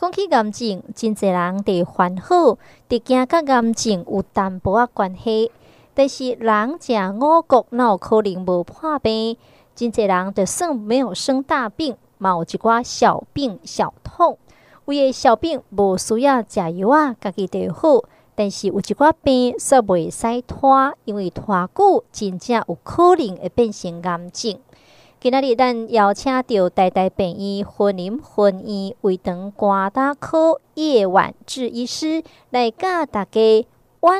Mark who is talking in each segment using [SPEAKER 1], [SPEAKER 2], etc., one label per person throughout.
[SPEAKER 1] 讲起癌症，真侪人伫烦恼，伫惊甲癌症有淡薄仔关系。但是人食五谷，哪有可能无破病？真侪人就算没有生大病，嘛有一寡小病小痛。有诶小病无需要食药啊，家己就好。但是有一寡病煞袂使拖，因为拖久真正有可能会变成癌症。今仔日咱邀请到台大病院云林分院胃肠肝胆科叶婉智医师来教大家，远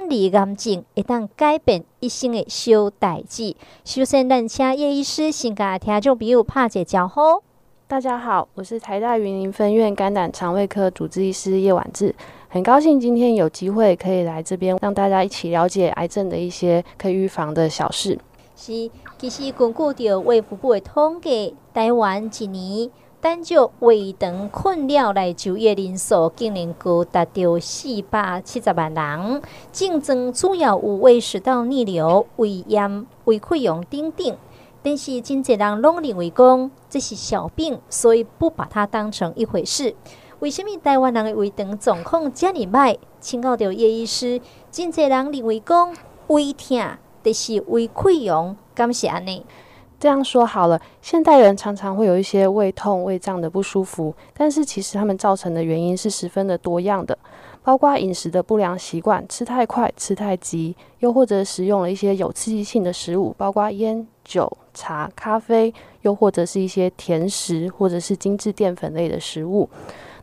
[SPEAKER 1] 离癌症会当改变一生的小代志。首先，咱请叶医师先甲听众朋友拍一个招呼。
[SPEAKER 2] 大家好，我是台大云林分院肝胆肠胃科主治医师叶婉智，很高兴今天有机会可以来这边，让大家一起了解癌症的一些可以预防的小事。
[SPEAKER 1] 是，其实根据着卫福部的统计，台湾一年单就胃肠困扰来就业人数竟然高达到四百七十万人，症状主要有胃食道逆流、胃炎、胃溃疡等等。但是真侪人拢认为讲这是小病，所以不把它当成一回事。为什么台湾人的胃肠状况这么歹？请教到叶医师，真侪人认为讲胃痛。这是胃溃疡，感谢你。
[SPEAKER 2] 这样说好了，现代人常常会有一些胃痛、胃胀的不舒服，但是其实他们造成的原因是十分的多样的，包括饮食的不良习惯，吃太快、吃太急，又或者食用了一些有刺激性的食物，包括烟、酒、茶、咖啡，又或者是一些甜食，或者是精致淀粉类的食物。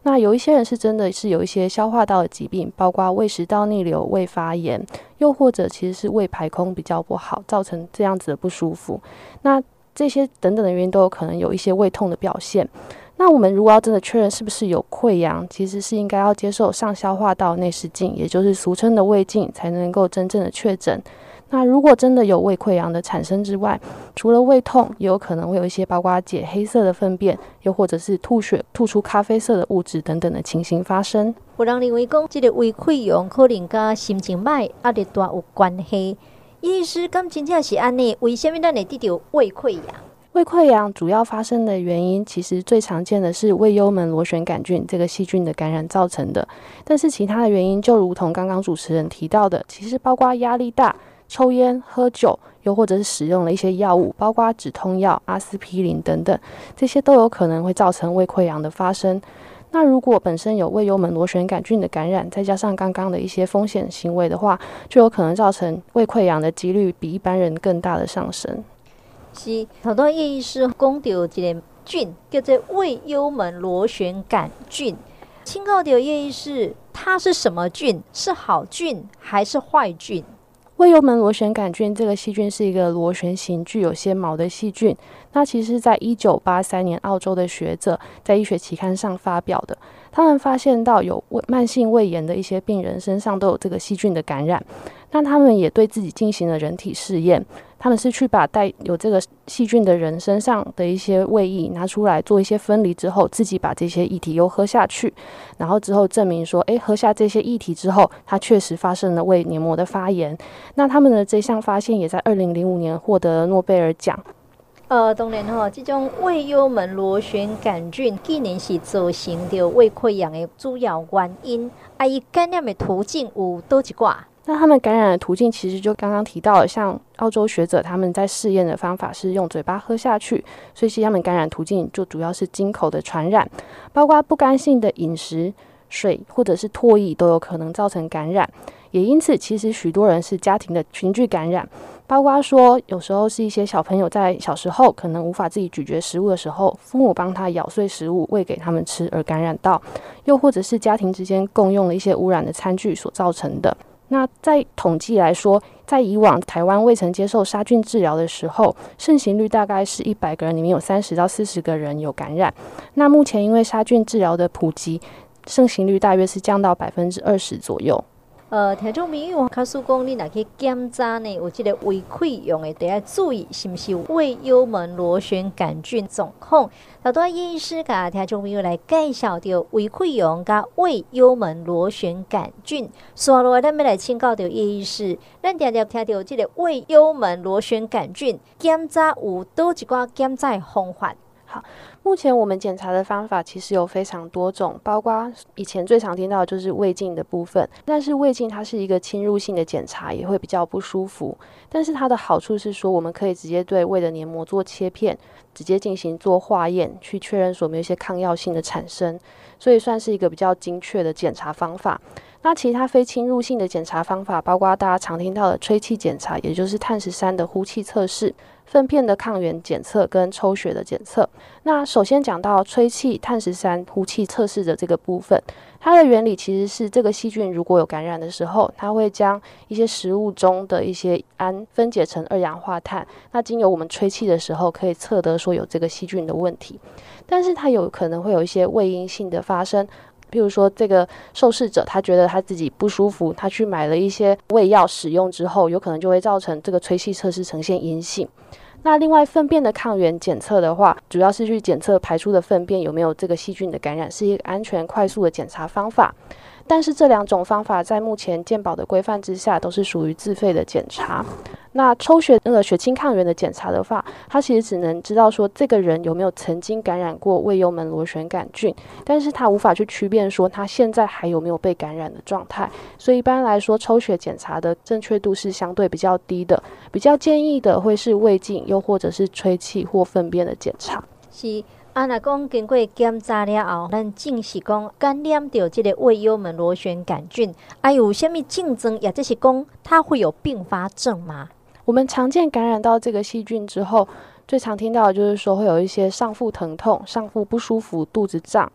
[SPEAKER 2] 那有一些人是真的是有一些消化道的疾病，包括胃食道逆流、胃发炎，又或者其实是胃排空比较不好，造成这样子的不舒服。那这些等等的原因都有可能有一些胃痛的表现。那我们如果要真的确认是不是有溃疡，其实是应该要接受上消化道内视镜，也就是俗称的胃镜，才能够真正的确诊。那如果真的有胃溃疡的产生之外，除了胃痛，也有可能会有一些包括解黑色的粪便，又或者是吐血、吐出咖啡色的物质等等的情形发生。
[SPEAKER 1] 有人认为讲，这个胃溃疡可能跟心情歹压力大有关系。医师，咁真正是安尼？为什么咱会得到胃溃疡？
[SPEAKER 2] 胃溃疡主要发生的原因，其实最常见的是胃幽门螺旋杆菌这个细菌的感染造成的。但是其他的原因，就如同刚刚主持人提到的，其实包括压力大。抽烟、喝酒，又或者是使用了一些药物，包括止痛药、阿司匹林等等，这些都有可能会造成胃溃疡的发生。那如果本身有胃幽门螺旋杆菌的感染，再加上刚刚的一些风险行为的话，就有可能造成胃溃疡的几率比一般人更大的上升。
[SPEAKER 1] 是，好多叶医师讲到一个菌叫做胃幽门螺旋杆菌，请教叶医师，它是什么菌？是好菌还是坏菌？
[SPEAKER 2] 胃幽门螺旋杆菌这个细菌是一个螺旋形、具有纤毛的细菌。那其实，在一九八三年，澳洲的学者在医学期刊上发表的，他们发现到有胃慢性胃炎的一些病人身上都有这个细菌的感染。那他们也对自己进行了人体试验。他们是去把带有这个细菌的人身上的一些胃液拿出来做一些分离之后，自己把这些液体又喝下去，然后之后证明说，诶，喝下这些液体之后，它确实发生了胃黏膜的发炎。那他们的这项发现也在二零零五年获得了诺贝尔奖。
[SPEAKER 1] 呃，当然哈，这种胃幽门螺旋杆菌既然是造成的胃溃疡的主要原因，啊，伊感染的途径有多几挂？
[SPEAKER 2] 那他们感染的途径其实就刚刚提到了，像澳洲学者他们在试验的方法是用嘴巴喝下去，所以其实他们感染途径就主要是经口的传染，包括不干净的饮食、水或者是唾液都有可能造成感染。也因此，其实许多人是家庭的群聚感染，包括说有时候是一些小朋友在小时候可能无法自己咀嚼食物的时候，父母帮他咬碎食物喂给他们吃而感染到，又或者是家庭之间共用了一些污染的餐具所造成的。那在统计来说，在以往台湾未曾接受杀菌治疗的时候，盛行率大概是一百个人里面有三十到四十个人有感染。那目前因为杀菌治疗的普及，盛行率大约是降到百分之二十左右。
[SPEAKER 1] 呃，听众朋友，卡叔讲，你若去检查呢，有这个胃溃疡的，得要注意是不是有胃幽门螺旋杆菌状况。好多医师甲听众朋友来介绍到胃溃疡甲胃幽门螺旋杆菌。所以，咱要来请教到叶医师，咱常常听到这个胃幽门螺旋杆菌检查有多几挂检查方法？
[SPEAKER 2] 目前我们检查的方法其实有非常多种，包括以前最常听到的就是胃镜的部分。但是胃镜它是一个侵入性的检查，也会比较不舒服。但是它的好处是说，我们可以直接对胃的黏膜做切片，直接进行做化验，去确认说没有一些抗药性的产生，所以算是一个比较精确的检查方法。那其他非侵入性的检查方法，包括大家常听到的吹气检查，也就是碳十三的呼气测试。粪便的抗原检测跟抽血的检测。那首先讲到吹气碳十三呼气测试的这个部分，它的原理其实是这个细菌如果有感染的时候，它会将一些食物中的一些氨分解成二氧化碳。那经由我们吹气的时候，可以测得说有这个细菌的问题，但是它有可能会有一些胃阴性的发生。比如说，这个受试者他觉得他自己不舒服，他去买了一些胃药使用之后，有可能就会造成这个吹气测试呈现阴性。那另外，粪便的抗原检测的话，主要是去检测排出的粪便有没有这个细菌的感染，是一个安全快速的检查方法。但是这两种方法在目前健保的规范之下，都是属于自费的检查。那抽血那个血清抗原的检查的话，它其实只能知道说这个人有没有曾经感染过胃幽门螺旋杆菌，但是它无法去区辨说他现在还有没有被感染的状态。所以一般来说，抽血检查的正确度是相对比较低的。比较建议的会是胃镜，又或者是吹气或粪便的检查。
[SPEAKER 1] 是。啊，若讲经过检查了后，咱证实讲感染到这个胃幽门螺旋杆菌，啊，有虾米症状，也就是讲它会有并发症吗？
[SPEAKER 2] 我们常见感染到这个细菌之后，最常听到的就是说会有一些上腹疼痛、上腹不舒服、肚子胀，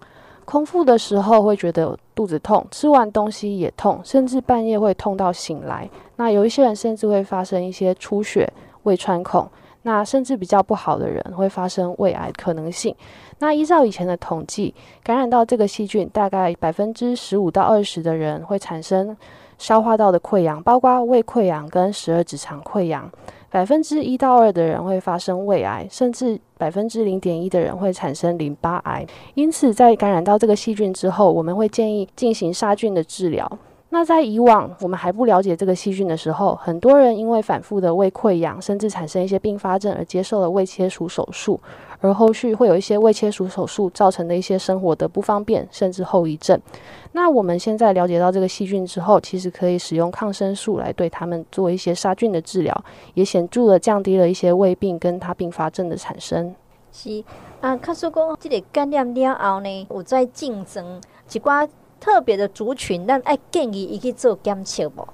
[SPEAKER 2] 空腹的时候会觉得肚子痛，吃完东西也痛，甚至半夜会痛到醒来。那有一些人甚至会发生一些出血、胃穿孔。那甚至比较不好的人会发生胃癌可能性。那依照以前的统计，感染到这个细菌，大概百分之十五到二十的人会产生消化道的溃疡，包括胃溃疡跟十二指肠溃疡。百分之一到二的人会发生胃癌，甚至百分之零点一的人会产生淋巴癌。因此，在感染到这个细菌之后，我们会建议进行杀菌的治疗。那在以往我们还不了解这个细菌的时候，很多人因为反复的胃溃疡，甚至产生一些并发症而接受了胃切除手术，而后续会有一些胃切除手术造成的一些生活的不方便，甚至后遗症。那我们现在了解到这个细菌之后，其实可以使用抗生素来对他们做一些杀菌的治疗，也显著的降低了一些胃病跟它并发症的产生。
[SPEAKER 1] 是啊，卡说讲这个感染了后呢，我在竞争一寡。特别的族群，咱爱建议伊去做检测无？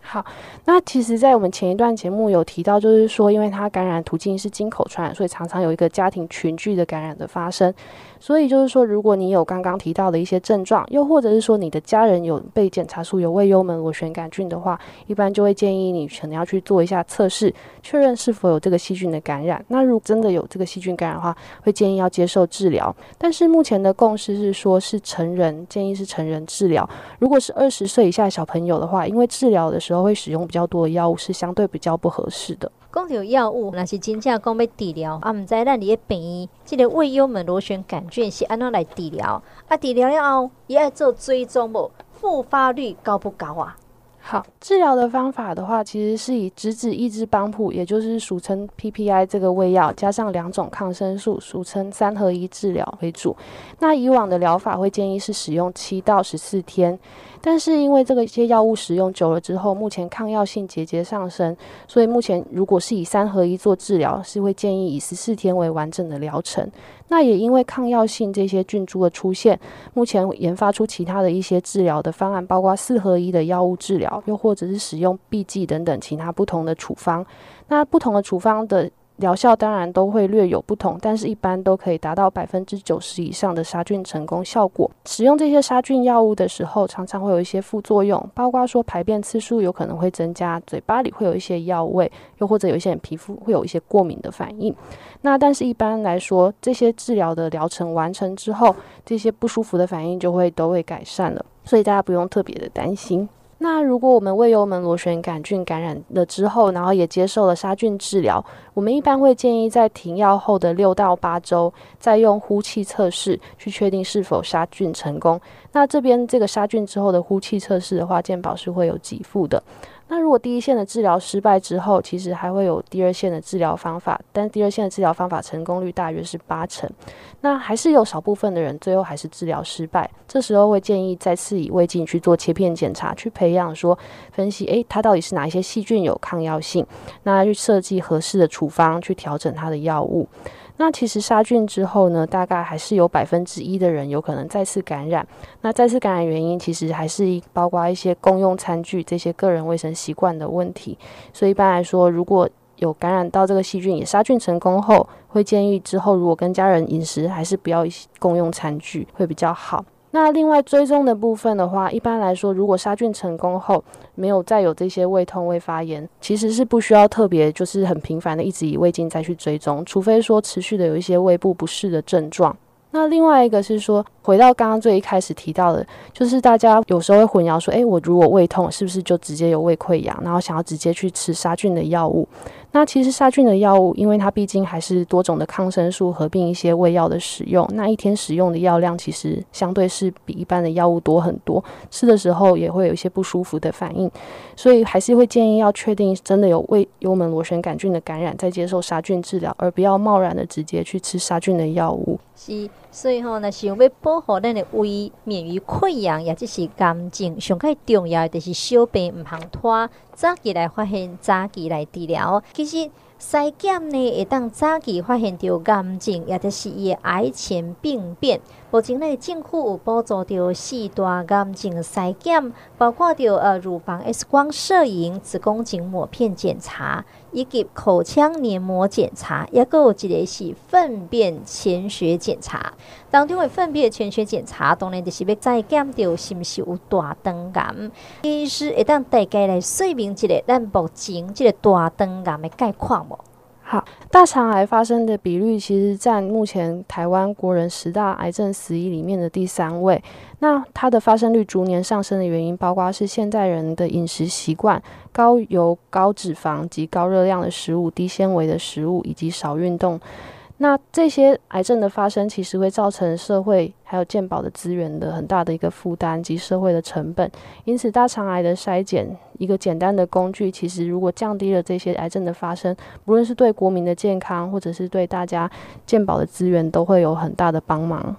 [SPEAKER 2] 好，那其实，在我们前一段节目有提到，就是说，因为它感染途径是经口传染，所以常常有一个家庭群聚的感染的发生。所以就是说，如果你有刚刚提到的一些症状，又或者是说你的家人有被检查出有胃幽门螺旋杆菌的话，一般就会建议你可能要去做一下测试，确认是否有这个细菌的感染。那如果真的有这个细菌感染的话，会建议要接受治疗。但是目前的共识是说，是成人建议是成人治疗。如果是二十岁以下小朋友的话，因为治疗的时候会使用比较多的药物，是相对比较不合适的。
[SPEAKER 1] 讲到药物，那是真正讲要治疗啊，唔知咱伫个病院，这个胃幽门螺旋杆菌是安怎来治疗？啊，治疗了后，也要做追踪无？复发率高不高啊？
[SPEAKER 2] 好，治疗的方法的话，其实是以质子抑制帮谱，也就是俗称 PPI 这个胃药，加上两种抗生素，俗称三合一治疗为主。那以往的疗法会建议是使用七到十四天。但是因为这个一些药物使用久了之后，目前抗药性节节上升，所以目前如果是以三合一做治疗，是会建议以十四天为完整的疗程。那也因为抗药性这些菌株的出现，目前研发出其他的一些治疗的方案，包括四合一的药物治疗，又或者是使用腌剂等等其他不同的处方。那不同的处方的。疗效当然都会略有不同，但是一般都可以达到百分之九十以上的杀菌成功效果。使用这些杀菌药物的时候，常常会有一些副作用，包括说排便次数有可能会增加，嘴巴里会有一些药味，又或者有一些人皮肤会有一些过敏的反应。那但是一般来说，这些治疗的疗程完成之后，这些不舒服的反应就会都会改善了，所以大家不用特别的担心。那如果我们胃幽门螺旋杆菌感染了之后，然后也接受了杀菌治疗，我们一般会建议在停药后的六到八周，再用呼气测试去确定是否杀菌成功。那这边这个杀菌之后的呼气测试的话，健保是会有给付的。那如果第一线的治疗失败之后，其实还会有第二线的治疗方法，但第二线的治疗方法成功率大约是八成。那还是有少部分的人最后还是治疗失败，这时候会建议再次以胃镜去做切片检查，去培养说分析，诶，它到底是哪一些细菌有抗药性，那去设计合适的处方去调整它的药物。那其实杀菌之后呢，大概还是有百分之一的人有可能再次感染。那再次感染原因其实还是包括一些共用餐具这些个人卫生习惯的问题。所以一般来说，如果有感染到这个细菌也杀菌成功后，会建议之后如果跟家人饮食还是不要共用餐具会比较好。那另外追踪的部分的话，一般来说，如果杀菌成功后没有再有这些胃痛、胃发炎，其实是不需要特别就是很频繁的一直以胃镜再去追踪，除非说持续的有一些胃部不适的症状。那另外一个是说，回到刚刚最一开始提到的，就是大家有时候会混淆说，诶，我如果胃痛，是不是就直接有胃溃疡，然后想要直接去吃杀菌的药物？那其实杀菌的药物，因为它毕竟还是多种的抗生素合并一些胃药的使用，那一天使用的药量其实相对是比一般的药物多很多，吃的时候也会有一些不舒服的反应，所以还是会建议要确定真的有胃幽门螺旋杆菌的感染，再接受杀菌治疗，而不要贸然的直接去吃杀菌的药物。
[SPEAKER 1] 是，所以吼，那想要保护咱的胃免于溃疡，也就是癌症，上较重要的就是小病唔通拖。早期来发现，早期来治疗。其实筛检呢，会当早期发现到癌症，也就是伊的癌前病变。目前呢，政府有补助到四大癌症筛检，包括着呃乳房 X 光摄影、子宫颈抹片检查。以及口腔黏膜检查，也有一个是粪便潜血检查。当中的粪便潜血检查，当然就是要再检到是毋是有大肠癌。医师会当大家来说明一下咱目前这个大肠癌的概况无？
[SPEAKER 2] 好，大肠癌发生的比率其实占目前台湾国人十大癌症死因里面的第三位。那它的发生率逐年上升的原因，包括是现代人的饮食习惯、高油、高脂肪及高热量的食物、低纤维的食物以及少运动。那这些癌症的发生，其实会造成社会还有健保的资源的很大的一个负担及社会的成本。因此，大肠癌的筛检一个简单的工具，其实如果降低了这些癌症的发生，不论是对国民的健康，或者是对大家健保的资源，都会有很大的帮忙。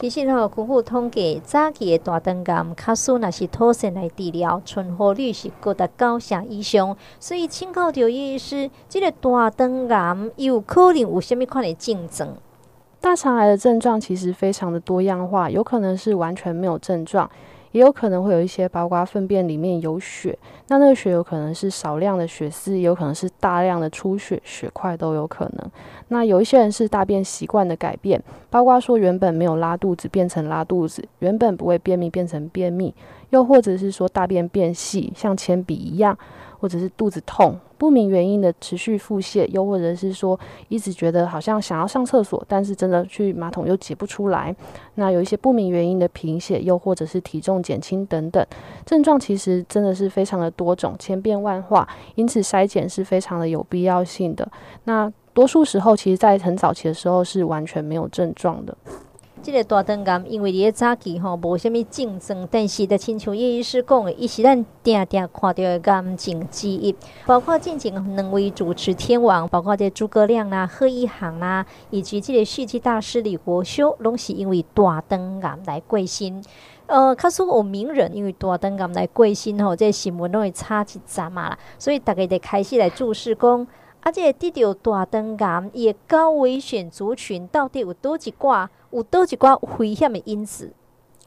[SPEAKER 1] 其实吼，根据统计，早期的大肠癌，假使若是妥善来治疗，存活率是高达九成以上。所以，请教刘医师，这个大肠癌有可能有什么款的症状？
[SPEAKER 2] 大肠癌的症状其实非常的多样化，有可能是完全没有症状。也有可能会有一些，包括粪便里面有血，那那个血有可能是少量的血丝，也有可能是大量的出血，血块都有可能。那有一些人是大便习惯的改变，包括说原本没有拉肚子变成拉肚子，原本不会便秘变成便秘，又或者是说大便变细，像铅笔一样。或者是肚子痛，不明原因的持续腹泻，又或者是说一直觉得好像想要上厕所，但是真的去马桶又解不出来。那有一些不明原因的贫血，又或者是体重减轻等等症状，其实真的是非常的多种，千变万化。因此筛检是非常的有必要性的。那多数时候，其实在很早期的时候是完全没有症状的。
[SPEAKER 1] 这个大肠癌，因为你个早期吼无什么竞争，但是的亲像叶医师讲的，伊是咱定定看到的癌症之一。包括进前两位主持天王，包括这诸葛亮啦、贺一航啦，以及这个戏剧大师李国修，拢是因为大肠癌来过身。呃，卡说有名人因为大肠癌来过身吼，这个、新闻拢会差一针嘛啦，所以大家得开始来注视讲。啊，这个得到大肠癌，伊高危险族群到底有多几挂？有多几挂危险的因子？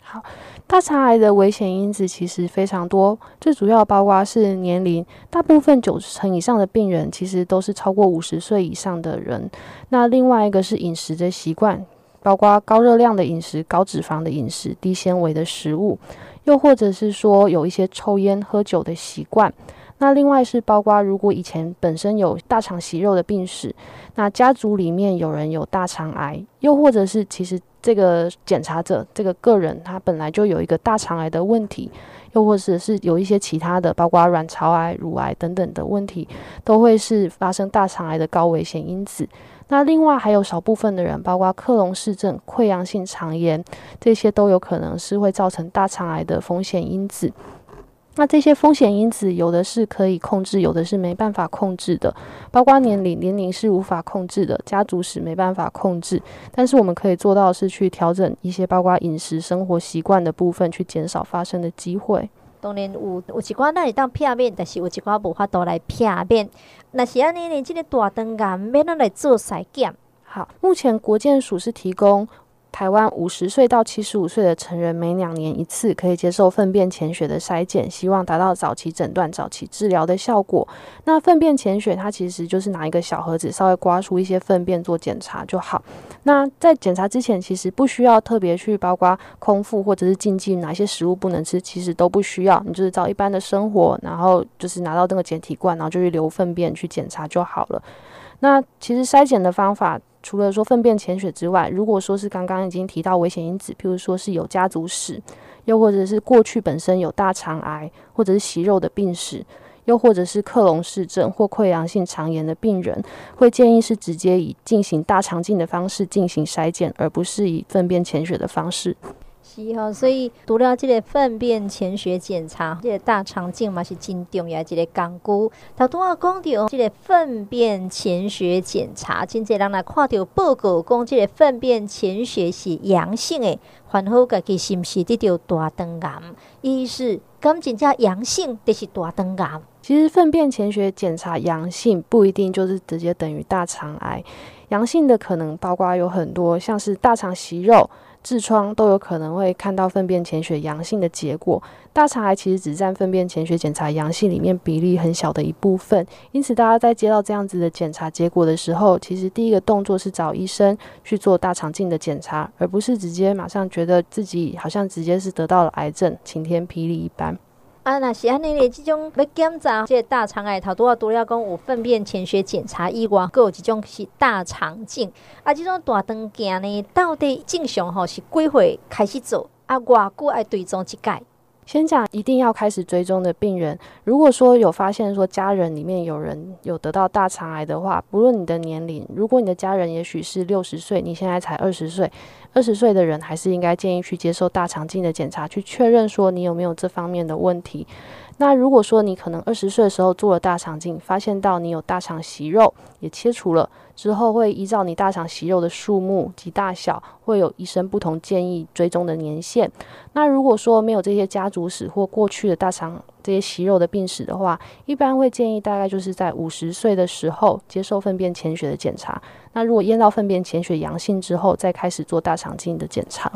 [SPEAKER 2] 好，大肠癌的危险因子其实非常多，最主要包括是年龄，大部分九成以上的病人其实都是超过五十岁以上的人。那另外一个是饮食的习惯，包括高热量的饮食、高脂肪的饮食、低纤维的食物，又或者是说有一些抽烟喝酒的习惯。那另外是包括如果以前本身有大肠息肉的病史，那家族里面有人有大肠癌，又或者是其实这个检查者这个个人他本来就有一个大肠癌的问题。又或者是有一些其他的，包括卵巢癌、乳癌等等的问题，都会是发生大肠癌的高危险因子。那另外还有少部分的人，包括克隆氏症、溃疡性肠炎，这些都有可能是会造成大肠癌的风险因子。那这些风险因子有的是可以控制，有的是没办法控制的，包括年龄，年龄是无法控制的，家族史没办法控制，但是我们可以做到的是去调整一些包括饮食生活习惯的部分，去减少发生的机会。
[SPEAKER 1] 当然有有一寡那里当片面，但是有一寡无法度来片面。那是安尼呢，这个大肠癌免咱来做筛检。
[SPEAKER 2] 好，目前国健署是提供。台湾五十岁到七十五岁的成人每两年一次可以接受粪便潜血的筛检，希望达到早期诊断、早期治疗的效果。那粪便潜血它其实就是拿一个小盒子，稍微刮出一些粪便做检查就好。那在检查之前，其实不需要特别去包括空腹或者是禁忌哪些食物不能吃，其实都不需要。你就是照一般的生活，然后就是拿到那个检体罐，然后就去留粪便去检查就好了。那其实筛检的方法。除了说粪便潜血之外，如果说是刚刚已经提到危险因子，譬如说是有家族史，又或者是过去本身有大肠癌或者是息肉的病史，又或者是克隆氏症或溃疡性肠炎的病人，会建议是直接以进行大肠镜的方式进行筛检，而不是以粪便潜血的方式。
[SPEAKER 1] 是哈，所以除了这个粪便潜血检查，这个大肠镜嘛是真重要的一个工具。头拄仔讲到这个粪便潜血检查，真侪人来看到报告讲这个粪便潜血是阳性的，烦恼家己是不是得着大肠癌？意思敢真正阳性就是大肠癌？
[SPEAKER 2] 其实粪便潜血检查阳性不一定就是直接等于大肠癌，阳性的可能包括有很多，像是大肠息肉。痔疮都有可能会看到粪便潜血阳性的结果，大肠癌其实只占粪便潜血检查阳性里面比例很小的一部分，因此大家在接到这样子的检查结果的时候，其实第一个动作是找医生去做大肠镜的检查，而不是直接马上觉得自己好像直接是得到了癌症，晴天霹雳一般。
[SPEAKER 1] 啊，那是安尼咧，这种要检查这个大肠癌，头拄啊拄了讲有粪便潜血检查以外，还有一种是大肠镜。啊，这种大肠镜呢，到底正常吼是几岁开始做？啊，偌久爱追踪一届？
[SPEAKER 2] 先讲一定要开始追踪的病人，如果说有发现说家人里面有人有得到大肠癌的话，不论你的年龄，如果你的家人也许是六十岁，你现在才二十岁，二十岁的人还是应该建议去接受大肠镜的检查，去确认说你有没有这方面的问题。那如果说你可能二十岁的时候做了大肠镜，发现到你有大肠息肉，也切除了之后，会依照你大肠息肉的数目及大小，会有医生不同建议追踪的年限。那如果说没有这些家族史或过去的大肠这些息肉的病史的话，一般会建议大概就是在五十岁的时候接受粪便潜血的检查。那如果验到粪便潜血阳性之后，再开始做大肠镜的检查。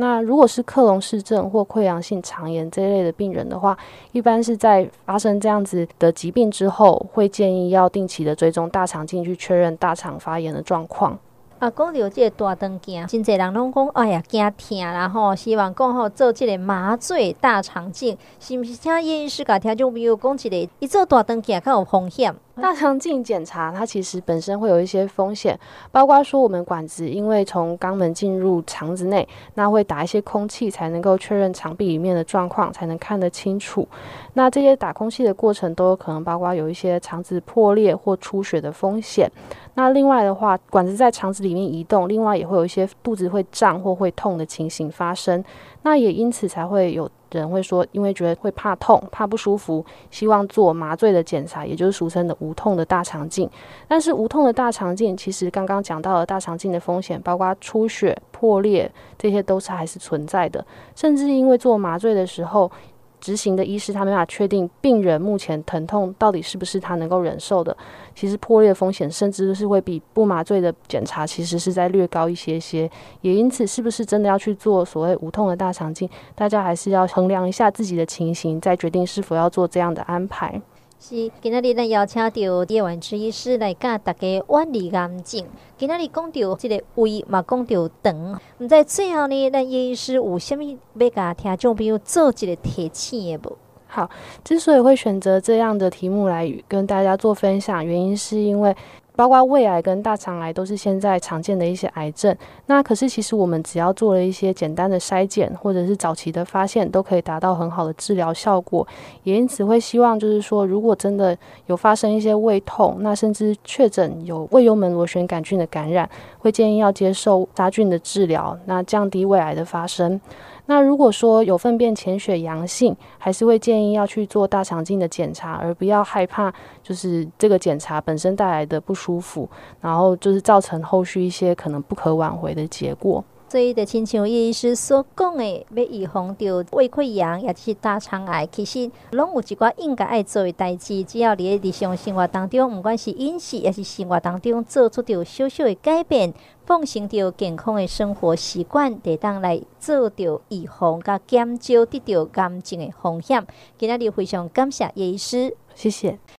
[SPEAKER 2] 那如果是克隆氏症或溃疡性肠炎这一类的病人的话，一般是在发生这样子的疾病之后，会建议要定期的追踪大肠镜去确认大肠发炎的状况。
[SPEAKER 1] 啊，讲到这个大肠镜，真侪人拢讲，哎呀，惊疼，然后希望讲好做这个麻醉大肠镜，是不是？听叶医师甲听众朋友讲一个，一做大肠镜较有风险。
[SPEAKER 2] 大肠镜检查它其实本身会有一些风险，包括说我们管子因为从肛门进入肠子内，那会打一些空气才能够确认肠壁里面的状况，才能看得清楚。那这些打空气的过程都有可能包括有一些肠子破裂或出血的风险。那另外的话，管子在肠子里面移动，另外也会有一些肚子会胀或会痛的情形发生。那也因此才会有人会说，因为觉得会怕痛、怕不舒服，希望做麻醉的检查，也就是俗称的无痛的大肠镜。但是无痛的大肠镜，其实刚刚讲到了大肠镜的风险，包括出血、破裂，这些都是还是存在的。甚至因为做麻醉的时候，执行的医师他没法确定病人目前疼痛到底是不是他能够忍受的。其实破裂风险甚至是会比不麻醉的检查其实是在略高一些些。也因此，是不是真的要去做所谓无痛的大肠镜，大家还是要衡量一下自己的情形，再决定是否要做这样的安排。
[SPEAKER 1] 是，今仔日咱邀请到叶元之医师来教大家远离癌症。今仔日讲到这个胃嘛，讲到肠，毋知最后呢，咱叶医师有虾物要甲听众朋友做一个提醒的无？
[SPEAKER 2] 好，之所以会选择这样的题目来跟大家做分享，原因是因为包括胃癌跟大肠癌都是现在常见的一些癌症。那可是其实我们只要做了一些简单的筛检，或者是早期的发现，都可以达到很好的治疗效果。也因此会希望就是说，如果真的有发生一些胃痛，那甚至确诊有胃幽门螺旋杆菌的感染，会建议要接受杀菌的治疗，那降低胃癌的发生。那如果说有粪便潜血阳性，还是会建议要去做大肠镜的检查，而不要害怕就是这个检查本身带来的不舒服，然后就是造成后续一些可能不可挽回的结果。
[SPEAKER 1] 所以，就亲像叶医师所讲的，要预防到胃溃疡，也就是大肠癌，其实拢有一寡应该爱做的代志。只要你日常生活当中，不管是饮食，也是生活当中做出着小小的改变，奉行着健康的生活习惯，得当来做着预防，甲减少得着癌症的风险。今日非常感谢叶医师，
[SPEAKER 2] 谢谢。